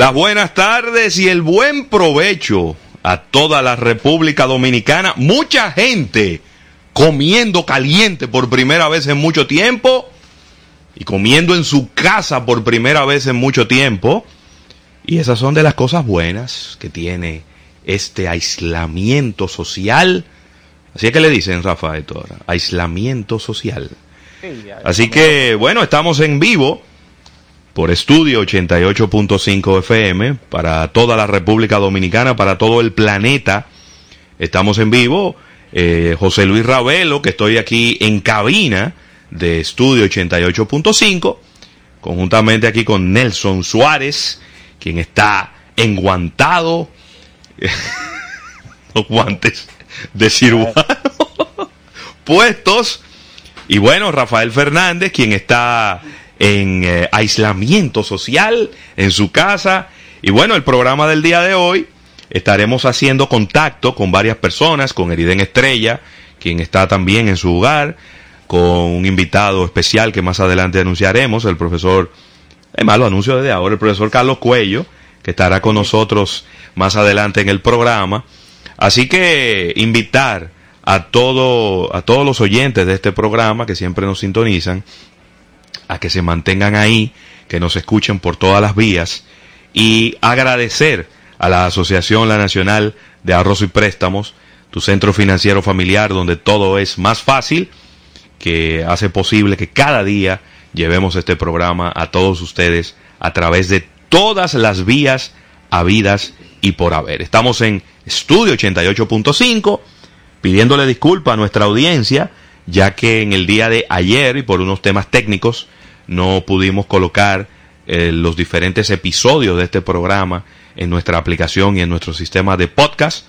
Las buenas tardes y el buen provecho a toda la República Dominicana. Mucha gente comiendo caliente por primera vez en mucho tiempo y comiendo en su casa por primera vez en mucho tiempo. Y esas son de las cosas buenas que tiene este aislamiento social. Así es que le dicen, Rafael, ahora, aislamiento social. Así que, bueno, estamos en vivo por estudio 88.5 FM para toda la República Dominicana, para todo el planeta. Estamos en vivo. Eh, José Luis Ravelo, que estoy aquí en cabina de estudio 88.5, conjuntamente aquí con Nelson Suárez, quien está enguantado, los guantes de cirujano puestos. Y bueno, Rafael Fernández, quien está en eh, aislamiento social en su casa. Y bueno, el programa del día de hoy estaremos haciendo contacto con varias personas, con Eriden Estrella, quien está también en su hogar, con un invitado especial que más adelante anunciaremos, el profesor, es más, lo anuncio desde ahora, el profesor Carlos Cuello, que estará con nosotros más adelante en el programa. Así que invitar a todo, a todos los oyentes de este programa que siempre nos sintonizan, a que se mantengan ahí, que nos escuchen por todas las vías y agradecer a la Asociación La Nacional de Arroz y Préstamos, tu centro financiero familiar donde todo es más fácil, que hace posible que cada día llevemos este programa a todos ustedes a través de todas las vías habidas y por haber. Estamos en Estudio 88.5 pidiéndole disculpa a nuestra audiencia, ya que en el día de ayer y por unos temas técnicos no pudimos colocar eh, los diferentes episodios de este programa en nuestra aplicación y en nuestro sistema de podcast.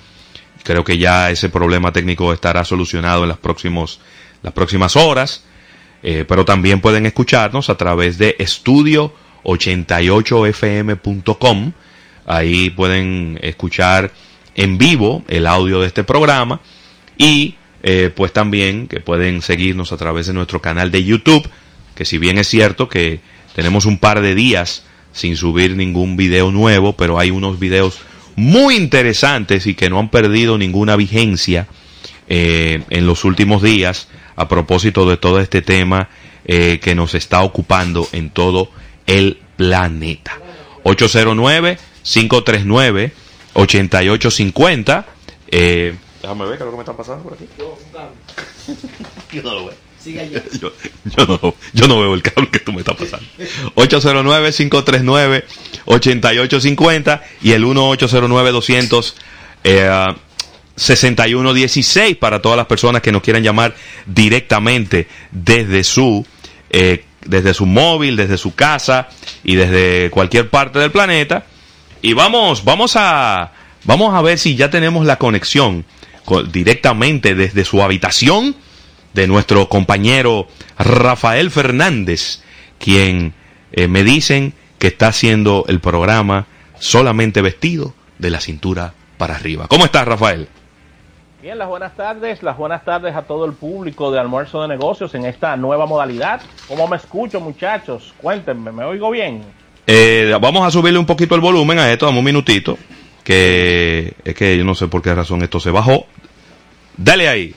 Creo que ya ese problema técnico estará solucionado en las, próximos, las próximas horas. Eh, pero también pueden escucharnos a través de estudio88fm.com. Ahí pueden escuchar en vivo el audio de este programa y eh, pues también que pueden seguirnos a través de nuestro canal de YouTube que si bien es cierto que tenemos un par de días sin subir ningún video nuevo, pero hay unos videos muy interesantes y que no han perdido ninguna vigencia eh, en los últimos días a propósito de todo este tema eh, que nos está ocupando en todo el planeta. 809-539-8850. Eh, déjame ver qué es lo que me está pasando por aquí. Yo no lo veo. Yo, no, veo el cable que tú me estás pasando. 809-539-8850 y el 1809-200. Eh, 6116 para todas las personas que nos quieran llamar directamente desde su eh, desde su móvil, desde su casa y desde cualquier parte del planeta. Y vamos, vamos a vamos a ver si ya tenemos la conexión directamente desde su habitación de nuestro compañero Rafael Fernández, quien eh, me dicen que está haciendo el programa solamente vestido de la cintura para arriba. ¿Cómo estás, Rafael? Bien, las buenas tardes, las buenas tardes a todo el público de Almuerzo de Negocios en esta nueva modalidad. ¿Cómo me escucho, muchachos? Cuéntenme, ¿me oigo bien? Eh, vamos a subirle un poquito el volumen a esto, dame un minutito, que es que yo no sé por qué razón esto se bajó. Dale ahí.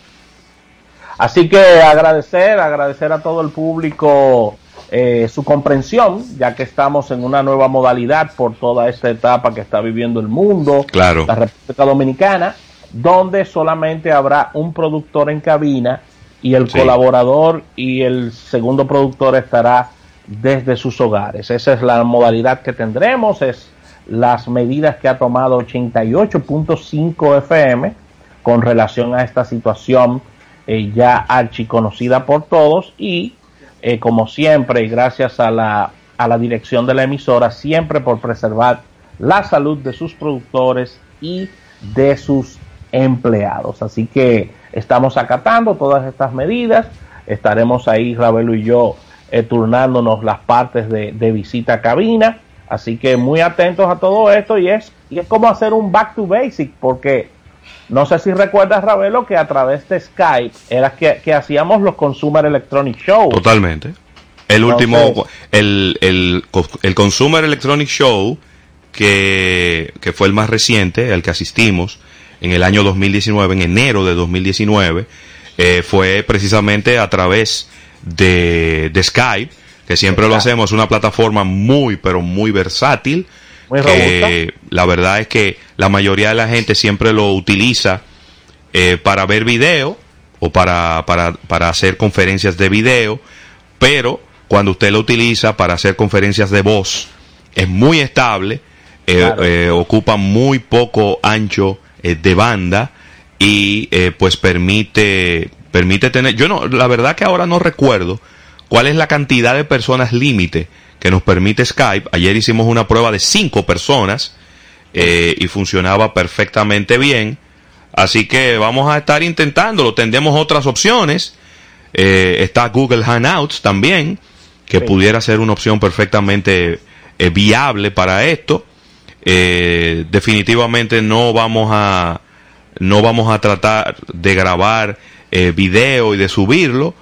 Así que agradecer, agradecer a todo el público eh, su comprensión, ya que estamos en una nueva modalidad por toda esta etapa que está viviendo el mundo, claro. la República Dominicana, donde solamente habrá un productor en cabina y el colaborador y el segundo productor estará desde sus hogares. Esa es la modalidad que tendremos, es las medidas que ha tomado 88.5 FM con relación a esta situación eh, ya archiconocida por todos y eh, como siempre gracias a la, a la dirección de la emisora, siempre por preservar la salud de sus productores y de sus empleados. Así que estamos acatando todas estas medidas, estaremos ahí, Ravelo y yo, eh, turnándonos las partes de, de, visita a cabina. Así que muy atentos a todo esto y es, y es como hacer un back to basic, porque no sé si recuerdas, Ravelo, que a través de Skype era que, hacíamos los Consumer Electronic Show. Totalmente. El último, el, el, el, Consumer Electronic Show que, que fue el más reciente, al que asistimos en el año 2019, en enero de 2019, eh, fue precisamente a través de, de Skype, que siempre lo hacemos, una plataforma muy, pero muy versátil. Muy la verdad es que la mayoría de la gente siempre lo utiliza eh, para ver video o para, para, para hacer conferencias de video, pero cuando usted lo utiliza para hacer conferencias de voz, es muy estable, eh, eh, ocupa muy poco ancho de banda y pues permite permite tener yo no la verdad que ahora no recuerdo cuál es la cantidad de personas límite que nos permite Skype. Ayer hicimos una prueba de cinco personas y funcionaba perfectamente bien Así que vamos a estar intentándolo. Tendremos otras opciones. Eh, está Google Hangouts también, que pudiera ser una opción perfectamente eh, viable para esto. Eh, definitivamente no vamos a no vamos a tratar de grabar video y de subirlo,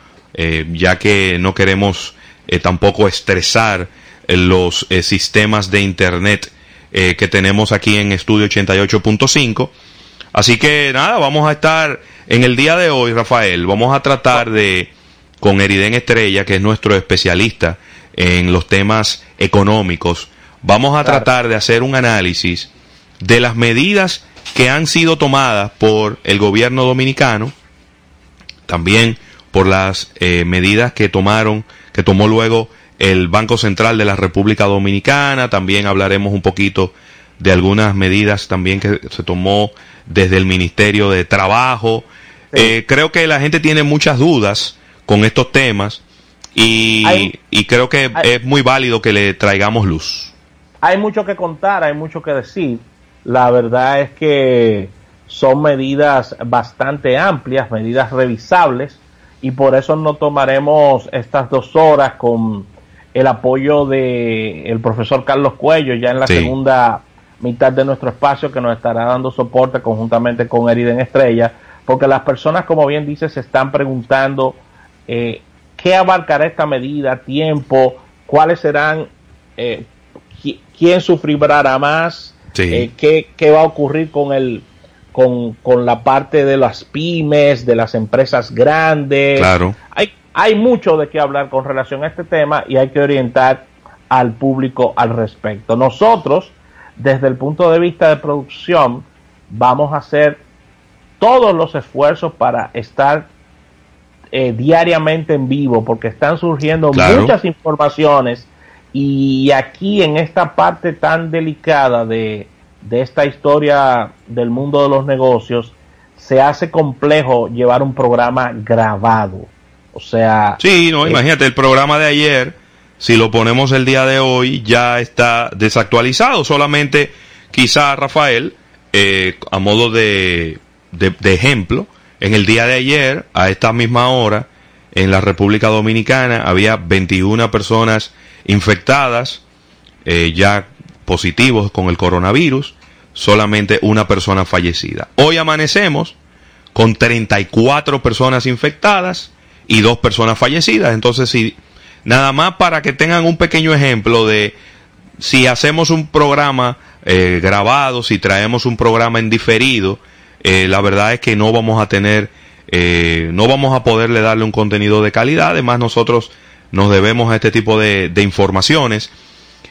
ya que no queremos tampoco estresar los sistemas de internet que tenemos aquí en Estudio 88.5 Así que nada, vamos a estar en el día de hoy, Rafael, vamos a tratar de, con Eriden Estrella, que es nuestro especialista en los temas económicos, vamos a tratar de hacer un análisis de las medidas que han sido tomadas por el gobierno dominicano, también por las eh, medidas que tomaron, que tomó luego el Banco Central de la República Dominicana, también hablaremos un poquito de algunas medidas también que se tomó desde el Ministerio de Trabajo. Eh, creo que la gente tiene muchas dudas con estos temas y, y creo que es muy válido que le traigamos luz. Hay mucho que contar, hay mucho que decir. La verdad es que son medidas bastante amplias, medidas revisables y por eso no tomaremos estas dos horas con el apoyo de el profesor Carlos Cuello ya en la segunda mitad de nuestro espacio que nos estará dando soporte conjuntamente con Eriden Estrella, porque las personas, como bien dice, se están preguntando eh, qué abarcará esta medida, tiempo, cuáles serán, eh, quién sufrirá más, eh, qué, qué, va a ocurrir con el con, con, la parte de las pymes, de las empresas grandes. Claro. Hay, hay mucho de qué hablar con relación a este tema y hay que orientar al público al respecto. Nosotros, desde el punto de vista de producción, vamos a hacer todos los esfuerzos para estar eh, diariamente en vivo, porque están surgiendo muchas informaciones y aquí en esta parte tan delicada de, de esta historia del mundo de los negocios, se hace complejo llevar un programa grabado. O sea... Sí, no, imagínate, el programa de ayer si lo ponemos el día de hoy, ya está desactualizado. Solamente quizá Rafael, eh, a modo de, de, ejemplo, en el día de ayer, a esta misma hora, en la República Dominicana, había 21 personas infectadas, eh, ya positivos con el coronavirus, solamente una persona fallecida. Hoy amanecemos con 34 personas infectadas y dos personas fallecidas. Entonces, si Nada más para que tengan un pequeño ejemplo de si hacemos un programa eh, grabado, si traemos un programa en diferido, eh, la verdad es que no vamos a tener, eh, no vamos a poderle darle un contenido de calidad. Además, nosotros nos debemos a este tipo de, informaciones.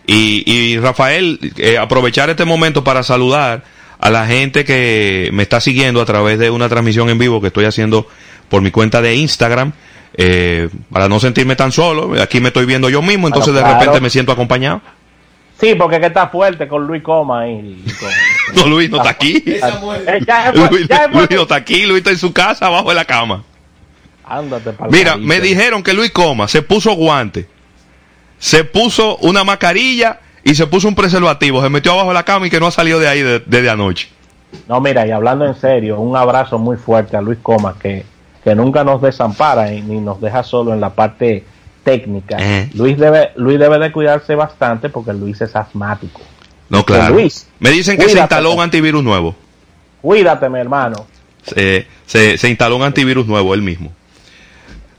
Y, y Rafael, aprovechar este momento para saludar a la gente que me está siguiendo a través de una transmisión en vivo que estoy haciendo por mi cuenta de Instagram. Eh, para no sentirme tan solo. Aquí me estoy viendo yo mismo, entonces de repente me siento acompañado. Sí, porque que está fuerte con Luis Coma y, no, Luis no está aquí. Luis, no está aquí, Luis está en su casa abajo de la cama. Mira, me dijeron que Luis Coma se puso guante, se puso una mascarilla y se puso un preservativo, se metió abajo de la cama y que no ha salido de ahí desde anoche. No, mira, y hablando en serio, un abrazo muy fuerte a Luis Coma que que nunca nos desampara ni nos deja solo en la parte técnica. Luis debe Luis debe de cuidarse bastante porque Luis es asmático. No, claro. Luis, Me dicen que se instaló un antivirus nuevo. Cuídate, mi hermano. Se, se, instaló un antivirus nuevo él mismo.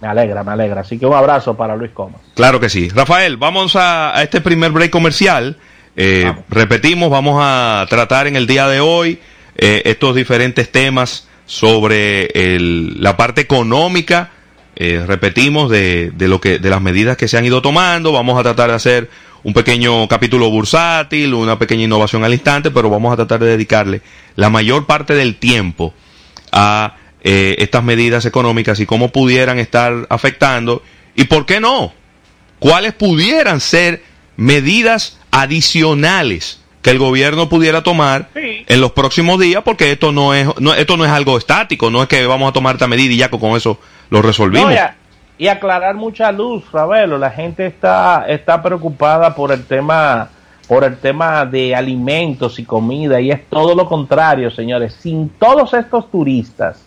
Me alegra, me alegra. Así que un abrazo para Luis Comas. Claro que sí. Rafael, vamos a, a este primer break comercial. Eh, repetimos, vamos a tratar en el día de hoy eh, estos diferentes temas sobre la parte económica. Eh, repetimos de, de, lo que de las medidas que se han ido tomando. Vamos a tratar de hacer un pequeño capítulo bursátil, una pequeña innovación al instante, pero vamos a tratar de dedicarle la mayor parte del tiempo a estas medidas económicas y cómo pudieran estar afectando y por qué no, cuáles pudieran ser medidas adicionales que el gobierno pudiera tomar en los próximos días, porque esto no es esto no es algo estático, no es que vamos a tomar esta medida y ya con eso lo resolvimos. y, aclarar mucha luz, Ravelo, la gente está está preocupada por el tema por el tema de alimentos y comida y es todo lo contrario, señores. Sin todos estos turistas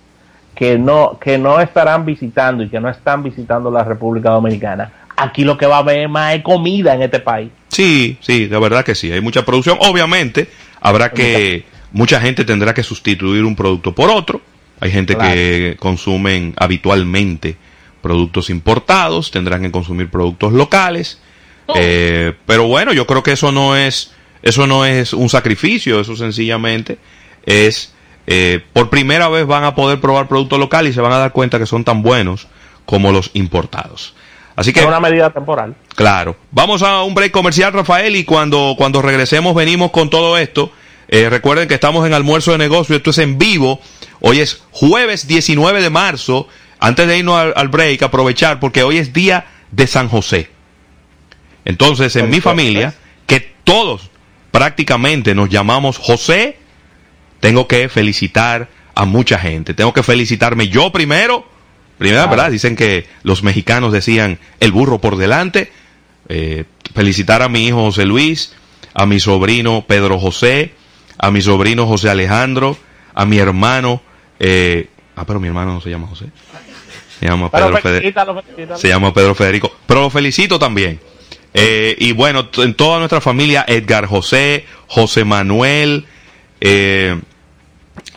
que no que no estarán visitando y que no están visitando la República Dominicana, aquí lo que va a haber más es comida en este país. Sí, sí, de verdad que sí, hay mucha producción. Obviamente, habrá que, mucha gente tendrá que sustituir un producto por otro. Hay gente que consumen habitualmente productos importados, tendrán que consumir productos locales. Oh. Eh, pero bueno, yo creo que eso no es, eso no es un sacrificio, eso sencillamente es, eh, por primera vez van a poder probar productos locales y se van a dar cuenta que son tan buenos como los importados. Así que. Es una medida temporal. Claro. Vamos a un break comercial, Rafael, y cuando, cuando regresemos venimos con todo esto. Eh, recuerden que estamos en almuerzo de negocio, esto es en vivo. Hoy es jueves 19 de marzo. Antes de irnos al, break, aprovechar porque hoy es día de San José. Entonces, en mi familia, que todos prácticamente nos llamamos José, tengo que felicitar a mucha gente. Tengo que felicitarme yo primero Primera, ¿verdad? Dicen que los mexicanos decían el burro por delante. Eh, felicitar a mi hijo José Luis, a mi sobrino Pedro José, a mi sobrino José Alejandro, a mi hermano. Eh, ah, pero mi hermano no se llama José. Se llama Pedro, Federico. Se llama Pedro Federico. Pero lo felicito también. Eh, y bueno, en toda nuestra familia, Edgar José, José Manuel. Eh,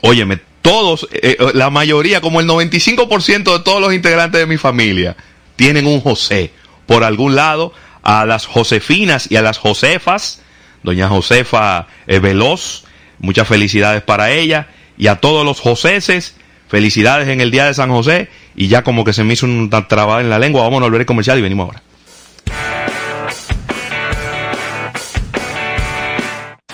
óyeme, todos, eh, eh, la mayoría, como el 95% de todos los integrantes de mi familia, tienen un José por algún lado. A las Josefinas y a las Josefas, doña Josefa eh, Veloz, muchas felicidades para ella. Y a todos los Joseses, felicidades en el Día de San José. Y ya como que se me hizo una trabada en la lengua, vamos a volver a comercial y venimos ahora.